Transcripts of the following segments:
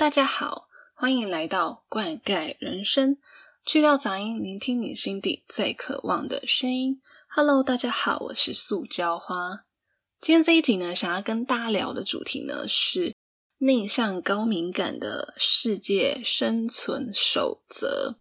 大家好，欢迎来到灌溉人生，去掉杂音，聆听你心底最渴望的声音。Hello，大家好，我是塑胶花。今天这一集呢，想要跟大家聊的主题呢是内向高敏感的世界生存守则。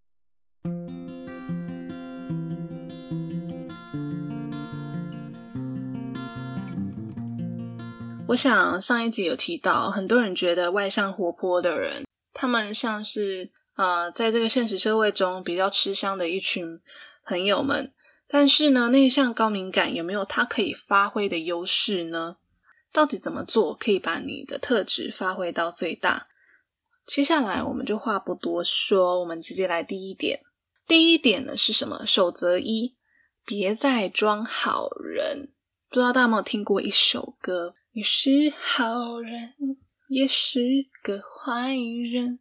我想上一集有提到，很多人觉得外向活泼的人，他们像是呃，在这个现实社会中比较吃香的一群朋友们。但是呢，内向高敏感有没有他可以发挥的优势呢？到底怎么做可以把你的特质发挥到最大？接下来我们就话不多说，我们直接来第一点。第一点呢是什么？守则一：别再装好人。不知道大家有没有听过一首歌？你是好人，也是个坏人。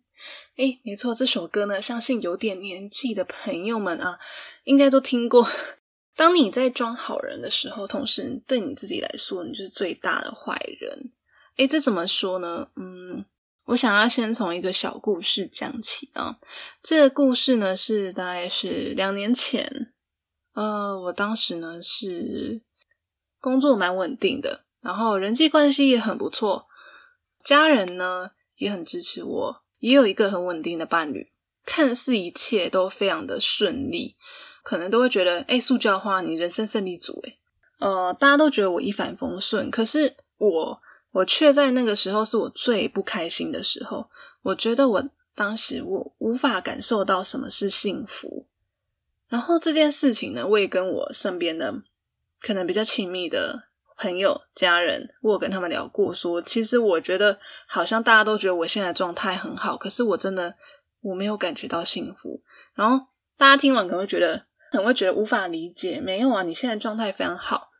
哎，没错，这首歌呢，相信有点年纪的朋友们啊，应该都听过。当你在装好人的时候，同时对你自己来说，你就是最大的坏人。哎，这怎么说呢？嗯，我想要先从一个小故事讲起啊。这个故事呢，是大概是两年前，呃，我当时呢是。工作蛮稳定的，然后人际关系也很不错，家人呢也很支持我，也有一个很稳定的伴侣，看似一切都非常的顺利，可能都会觉得，哎，塑胶花，你人生胜利组，哎，呃，大家都觉得我一帆风顺，可是我，我却在那个时候是我最不开心的时候，我觉得我当时我无法感受到什么是幸福，然后这件事情呢，我也跟我身边的。可能比较亲密的朋友、家人，我有跟他们聊过，说其实我觉得好像大家都觉得我现在状态很好，可是我真的我没有感觉到幸福。然后大家听完可能会觉得，可能会觉得无法理解。没有啊，你现在状态非常好，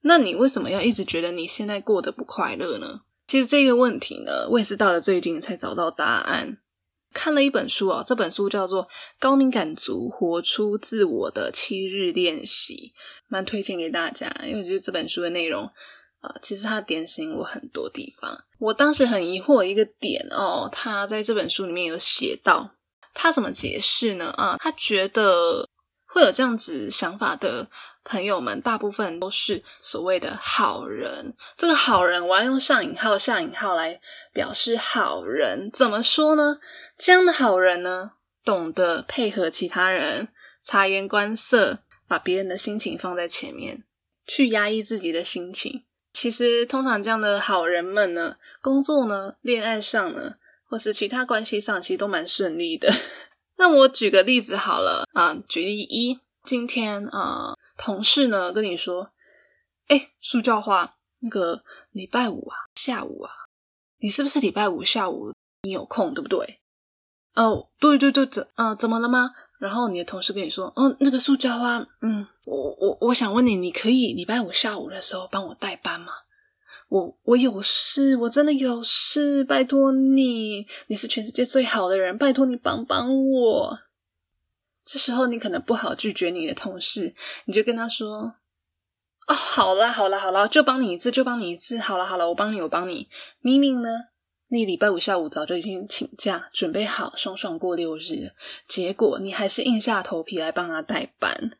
那你为什么要一直觉得你现在过得不快乐呢？其实这个问题呢，我也是到了最近才找到答案。看了一本书啊，这本书叫做《高敏感族活出自我的七日练习》，蛮推荐给大家。因为我觉得这本书的内容，呃，其实它点醒我很多地方。我当时很疑惑一个点哦，他在这本书里面有写到，他怎么解释呢？啊，他觉得会有这样子想法的朋友们，大部分都是所谓的好人。这个好人，我要用上引号、下引号来表示好人。怎么说呢？这样的好人呢，懂得配合其他人，察言观色，把别人的心情放在前面，去压抑自己的心情。其实，通常这样的好人们呢，工作呢、恋爱上呢，或是其他关系上，其实都蛮顺利的。那我举个例子好了啊，举例一，今天啊，同事呢跟你说，哎，塑胶花，那个礼拜五啊，下午啊，你是不是礼拜五下午你有空，对不对？哦，对对对，怎啊？怎么了吗？然后你的同事跟你说，哦，那个塑胶花，嗯，我我我想问你，你可以礼拜五下午的时候帮我代班吗？我我有事，我真的有事，拜托你，你是全世界最好的人，拜托你帮帮我。这时候你可能不好拒绝你的同事，你就跟他说，哦，好啦好啦好啦，就帮你一次，就帮你一次，好了好了，我帮你，我帮你。明明呢？你礼拜五下午早就已经请假，准备好爽爽过六日，结果你还是硬下头皮来帮他代班。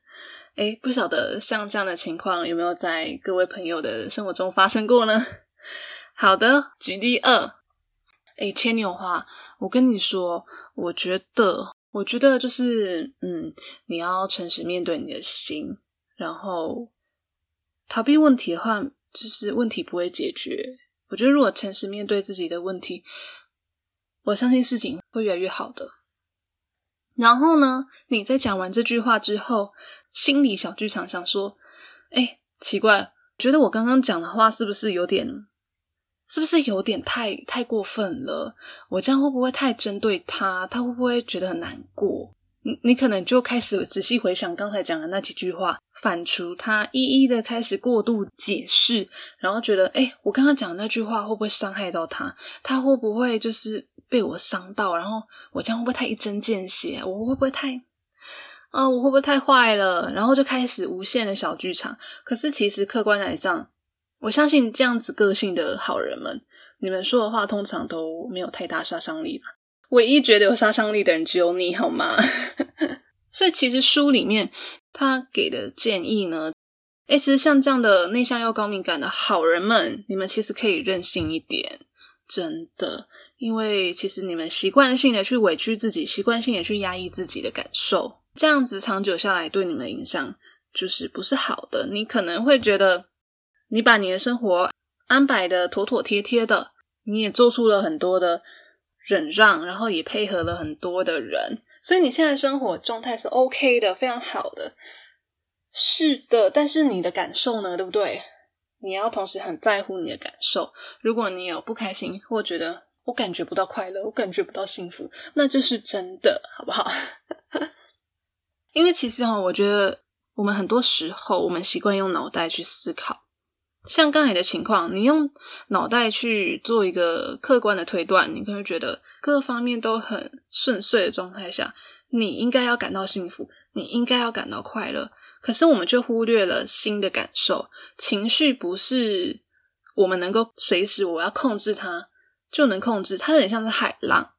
诶不晓得像这样的情况有没有在各位朋友的生活中发生过呢？好的，举例二。诶牵牛花，我跟你说，我觉得，我觉得就是，嗯，你要诚实面对你的心，然后逃避问题的话，就是问题不会解决。我觉得，如果诚实面对自己的问题，我相信事情会越来越好的。然后呢，你在讲完这句话之后，心里小剧场想说：“哎，奇怪，觉得我刚刚讲的话是不是有点，是不是有点太太过分了？我这样会不会太针对他？他会不会觉得很难过？”你你可能就开始仔细回想刚才讲的那几句话。反刍他，一一的开始过度解释，然后觉得，哎，我刚刚讲的那句话会不会伤害到他？他会不会就是被我伤到？然后我这样会不会太一针见血？我会不会太啊？我会不会太坏了？然后就开始无限的小剧场。可是其实客观来讲，我相信这样子个性的好人们，你们说的话通常都没有太大杀伤力吧？唯一觉得有杀伤力的人只有你，好吗？所以其实书里面他给的建议呢，哎，其实像这样的内向又高敏感的好人们，你们其实可以任性一点，真的，因为其实你们习惯性的去委屈自己，习惯性的去压抑自己的感受，这样子长久下来对你们影响就是不是好的。你可能会觉得，你把你的生活安排的妥妥帖帖的，你也做出了很多的。忍让，然后也配合了很多的人，所以你现在生活状态是 OK 的，非常好的。是的，但是你的感受呢？对不对？你要同时很在乎你的感受。如果你有不开心，或觉得我感觉不到快乐，我感觉不到幸福，那就是真的，好不好？因为其实哈，我觉得我们很多时候，我们习惯用脑袋去思考。像刚才的情况，你用脑袋去做一个客观的推断，你可能觉得各方面都很顺遂的状态下，你应该要感到幸福，你应该要感到快乐。可是我们就忽略了心的感受，情绪不是我们能够随时我要控制它就能控制，它有点像是海浪，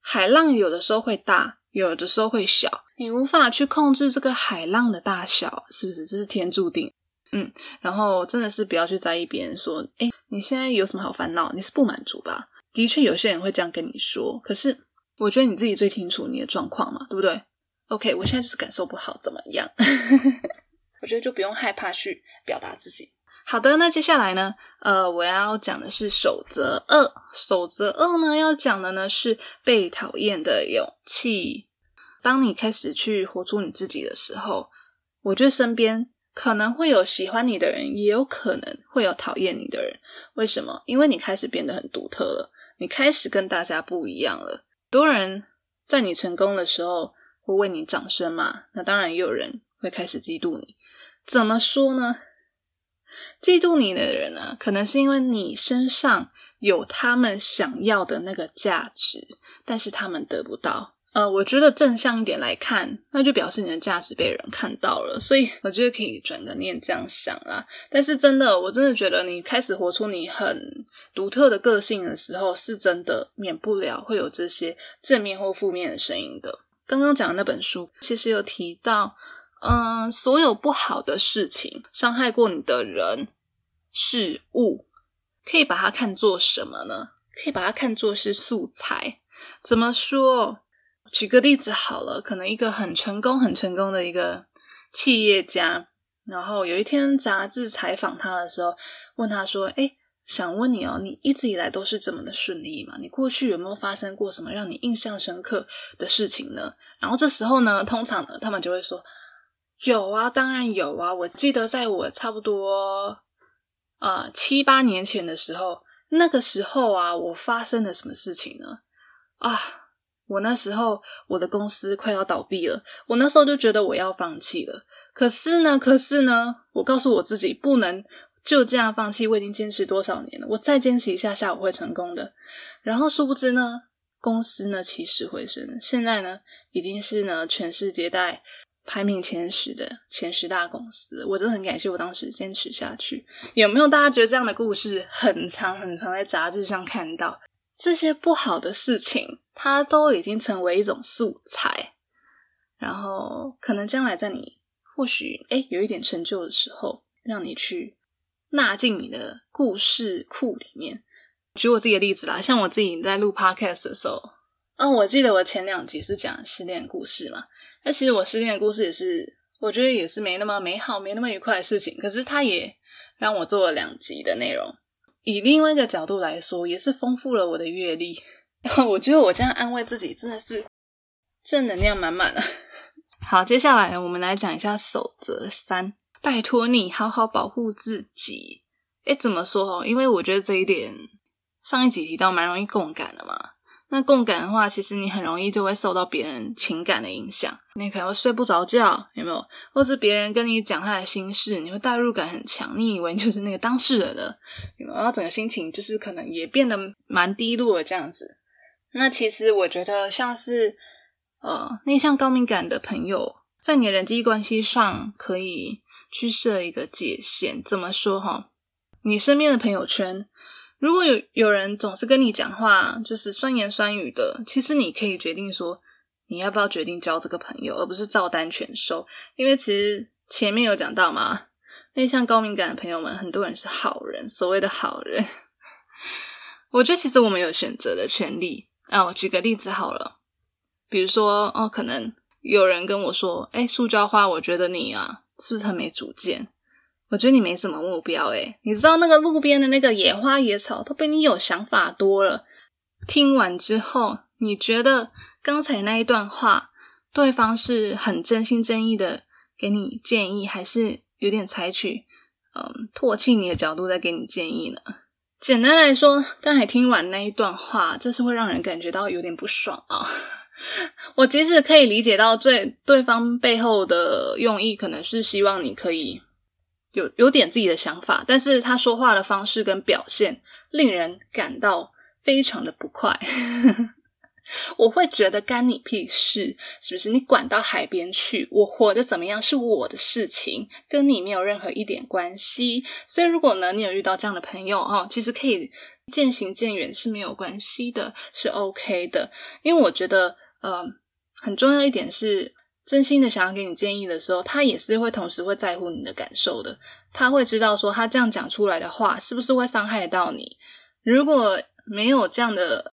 海浪有的时候会大，有的时候会小，你无法去控制这个海浪的大小，是不是？这是天注定。嗯，然后真的是不要去在意别人说，哎，你现在有什么好烦恼？你是不满足吧？的确，有些人会这样跟你说。可是，我觉得你自己最清楚你的状况嘛，对不对？OK，我现在就是感受不好，怎么样？我觉得就不用害怕去表达自己。好的，那接下来呢？呃，我要讲的是守则二。守则二呢，要讲的呢是被讨厌的勇气。当你开始去活出你自己的时候，我觉得身边。可能会有喜欢你的人，也有可能会有讨厌你的人。为什么？因为你开始变得很独特了，你开始跟大家不一样了。多人在你成功的时候会为你掌声嘛？那当然也有人会开始嫉妒你。怎么说呢？嫉妒你的人呢，可能是因为你身上有他们想要的那个价值，但是他们得不到。呃，我觉得正向一点来看，那就表示你的价值被人看到了，所以我觉得可以转个念这样想啦。但是真的，我真的觉得你开始活出你很独特的个性的时候，是真的免不了会有这些正面或负面的声音的。刚刚讲的那本书其实有提到，嗯，所有不好的事情、伤害过你的人、事物，可以把它看作什么呢？可以把它看作是素材。怎么说？举个例子好了，可能一个很成功、很成功的一个企业家，然后有一天杂志采访他的时候，问他说：“哎，想问你哦，你一直以来都是这么的顺利吗？你过去有没有发生过什么让你印象深刻的事情呢？”然后这时候呢，通常呢，他们就会说：“有啊，当然有啊，我记得在我差不多啊七八年前的时候，那个时候啊，我发生了什么事情呢？啊。”我那时候，我的公司快要倒闭了。我那时候就觉得我要放弃了。可是呢，可是呢，我告诉我自己不能就这样放弃。我已经坚持多少年了？我再坚持一下下，我会成功的。然后殊不知呢，公司呢起死回生，现在呢已经是呢全世界在排名前十的前十大公司。我真的很感谢我当时坚持下去。有没有大家觉得这样的故事很长很长，在杂志上看到这些不好的事情？它都已经成为一种素材，然后可能将来在你或许哎有一点成就的时候，让你去纳进你的故事库里面。举我自己的例子啦，像我自己在录 podcast 的时候，嗯，我记得我前两集是讲失恋故事嘛，那其实我失恋的故事也是，我觉得也是没那么美好、没那么愉快的事情，可是它也让我做了两集的内容，以另外一个角度来说，也是丰富了我的阅历。我觉得我这样安慰自己真的是正能量满满啊！好，接下来我们来讲一下守则三，拜托你好好保护自己。哎，怎么说哦？因为我觉得这一点上一集提到蛮容易共感的嘛。那共感的话，其实你很容易就会受到别人情感的影响，你可能会睡不着觉，有没有？或是别人跟你讲他的心事，你会代入感很强，你以为就是那个当事人了，有没有？然后整个心情就是可能也变得蛮低落的这样子。那其实我觉得，像是呃内向高敏感的朋友，在你的人际关系上可以去设一个界限。怎么说哈？你身边的朋友圈如果有有人总是跟你讲话，就是酸言酸语的，其实你可以决定说，你要不要决定交这个朋友，而不是照单全收。因为其实前面有讲到嘛，内向高敏感的朋友们，很多人是好人，所谓的好人。我觉得其实我们有选择的权利啊。我举个例子好了，比如说哦，可能有人跟我说，哎，塑胶花，我觉得你啊，是不是很没主见？我觉得你没什么目标诶，你知道那个路边的那个野花野草都比你有想法多了。听完之后，你觉得刚才那一段话，对方是很真心真意的给你建议，还是有点采取嗯唾弃你的角度在给你建议呢？简单来说，刚才听完那一段话，这是会让人感觉到有点不爽啊。我即使可以理解到最对方背后的用意，可能是希望你可以。有有点自己的想法，但是他说话的方式跟表现令人感到非常的不快。我会觉得干你屁事，是不是？你管到海边去，我活得怎么样是我的事情，跟你没有任何一点关系。所以，如果呢，你有遇到这样的朋友哦，其实可以渐行渐远是没有关系的，是 OK 的。因为我觉得，呃，很重要一点是。真心的想要给你建议的时候，他也是会同时会在乎你的感受的。他会知道说，他这样讲出来的话是不是会伤害到你。如果没有这样的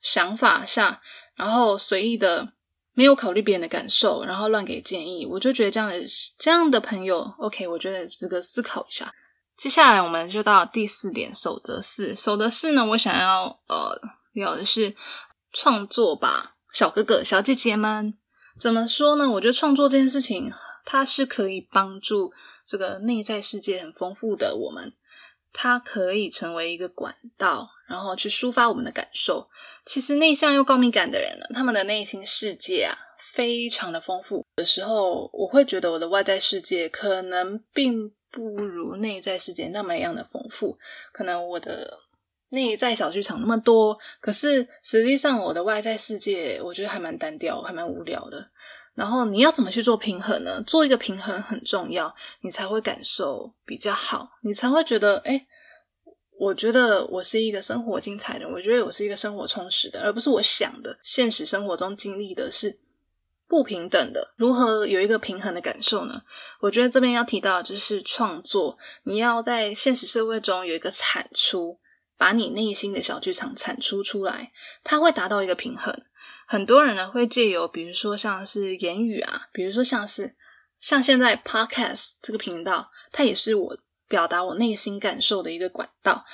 想法下，然后随意的没有考虑别人的感受，然后乱给建议，我就觉得这样的这样的朋友，OK，我觉得值得思考一下。接下来我们就到第四点，守则四。守则四呢，我想要呃聊的是创作吧，小哥哥小姐姐们。怎么说呢？我觉得创作这件事情，它是可以帮助这个内在世界很丰富的我们，它可以成为一个管道，然后去抒发我们的感受。其实内向又高敏感的人呢，他们的内心世界啊，非常的丰富。的时候，我会觉得我的外在世界可能并不如内在世界那么样的丰富，可能我的。内在小剧场那么多，可是实际上我的外在世界，我觉得还蛮单调，还蛮无聊的。然后你要怎么去做平衡呢？做一个平衡很重要，你才会感受比较好，你才会觉得，哎，我觉得我是一个生活精彩的，我觉得我是一个生活充实的，而不是我想的现实生活中经历的是不平等的。如何有一个平衡的感受呢？我觉得这边要提到就是创作，你要在现实社会中有一个产出。把你内心的小剧场产出出来，它会达到一个平衡。很多人呢会借由，比如说像是言语啊，比如说像是像现在 Podcast 这个频道，它也是我表达我内心感受的一个管道。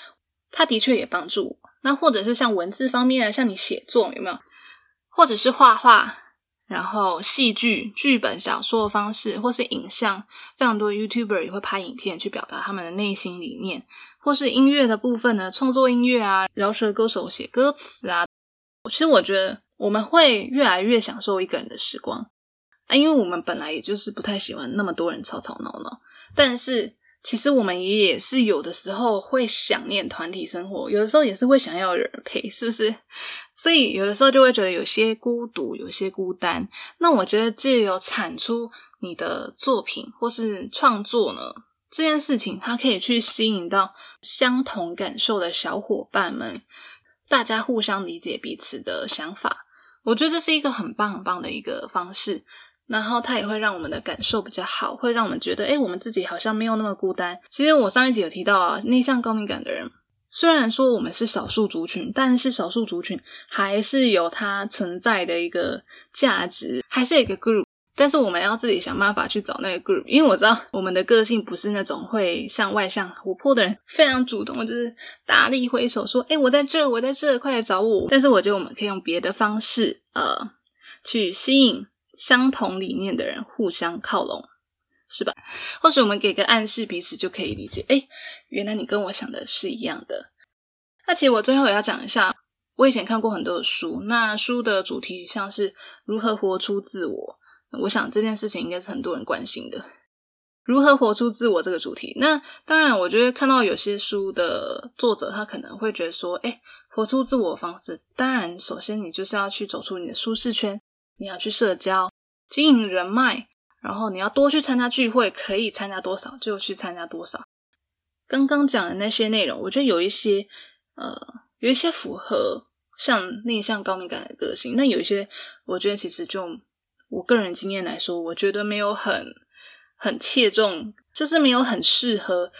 它的确也帮助我。那或者是像文字方面，像你写作有没有？或者是画画，然后戏剧、剧本、小说的方式，或是影像，非常多 YouTuber 也会拍影片去表达他们的内心理念。或是音乐的部分呢？创作音乐啊，饶舌歌手写歌词啊。其实我觉得我们会越来越享受一个人的时光啊，因为我们本来也就是不太喜欢那么多人吵吵闹闹。但是其实我们也是有的时候会想念团体生活，有的时候也是会想要有人陪，是不是？所以有的时候就会觉得有些孤独，有些孤单。那我觉得借由产出你的作品或是创作呢？这件事情，它可以去吸引到相同感受的小伙伴们，大家互相理解彼此的想法。我觉得这是一个很棒很棒的一个方式。然后它也会让我们的感受比较好，会让我们觉得，哎，我们自己好像没有那么孤单。其实我上一集有提到啊，内向高敏感的人，虽然说我们是少数族群，但是少数族群还是有它存在的一个价值，还是有一个 group。但是我们要自己想办法去找那个 group，因为我知道我们的个性不是那种会像外向活泼的人，非常主动，就是大力挥手说：“哎，我在这，我在这，快来找我。”但是我觉得我们可以用别的方式，呃，去吸引相同理念的人互相靠拢，是吧？或许我们给个暗示，彼此就可以理解。哎，原来你跟我想的是一样的。那其实我最后也要讲一下，我以前看过很多的书，那书的主题像是如何活出自我。我想这件事情应该是很多人关心的，如何活出自我这个主题。那当然，我觉得看到有些书的作者，他可能会觉得说，哎，活出自我方式，当然首先你就是要去走出你的舒适圈，你要去社交、经营人脉，然后你要多去参加聚会，可以参加多少就去参加多少。刚刚讲的那些内容，我觉得有一些，呃有一些符合像内向高敏感的个性，那有一些我觉得其实就我个人经验来说，我觉得没有很很切中，就是没有很适合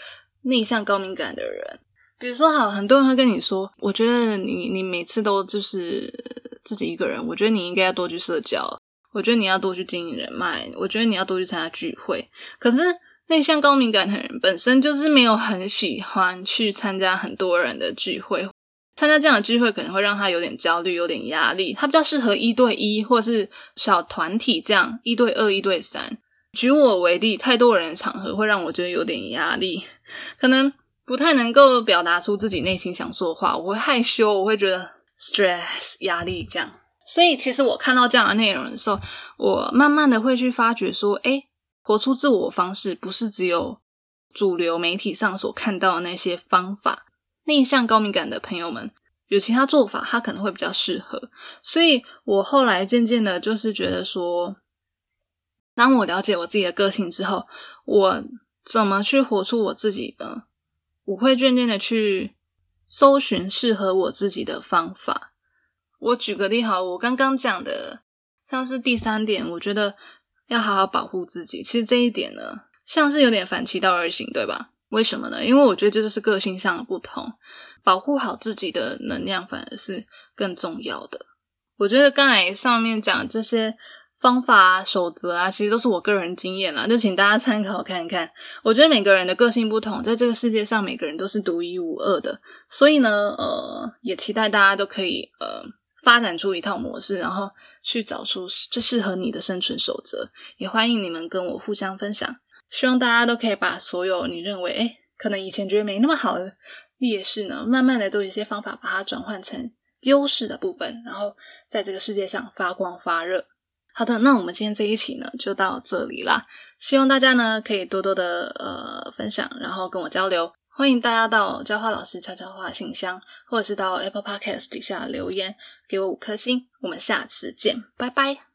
内向高敏感的人。比如说，好，很多人会跟你说，我觉得你你每次都就是自己一个人，我觉得你应该要多去社交，我觉得你要多去经营人脉，我觉得你要多去参加聚会。可是内向高敏感的人本身就是没有很喜欢去参加很多人的聚会，参加这样的聚会可能会让他有点焦虑、有点压力。他比较适合一对一或是小团体这样一对二、一对三。举我为例，太多人的场合会让我觉得有点压力，可能。不太能够表达出自己内心想说的话，我会害羞，我会觉得 stress 压力这样。所以其实我看到这样的内容的时候，我慢慢的会去发觉说，哎，活出自我方式不是只有主流媒体上所看到的那些方法。内向高敏感的朋友们有其他做法，他可能会比较适合。所以我后来渐渐的，就是觉得说，当我了解我自己的个性之后，我怎么去活出我自己的。我会渐渐的去搜寻适合我自己的方法。我举个例好，我刚刚讲的像是第三点，我觉得要好好保护自己。其实这一点呢，像是有点反其道而行，对吧？为什么呢？因为我觉得这就是个性上的不同，保护好自己的能量反而是更重要的。我觉得刚才上面讲这些。方法啊，守则啊，其实都是我个人经验啦，就请大家参考看看。我觉得每个人的个性不同，在这个世界上，每个人都是独一无二的。所以呢，呃，也期待大家都可以呃发展出一套模式，然后去找出最适合你的生存守则。也欢迎你们跟我互相分享。希望大家都可以把所有你认为诶可能以前觉得没那么好的劣势呢，慢慢的都有一些方法把它转换成优势的部分，然后在这个世界上发光发热。好的，那我们今天这一期呢就到这里啦。希望大家呢可以多多的呃分享，然后跟我交流。欢迎大家到教花老师悄悄话信箱，或者是到 Apple Podcast 底下留言给我五颗星。我们下次见，拜拜。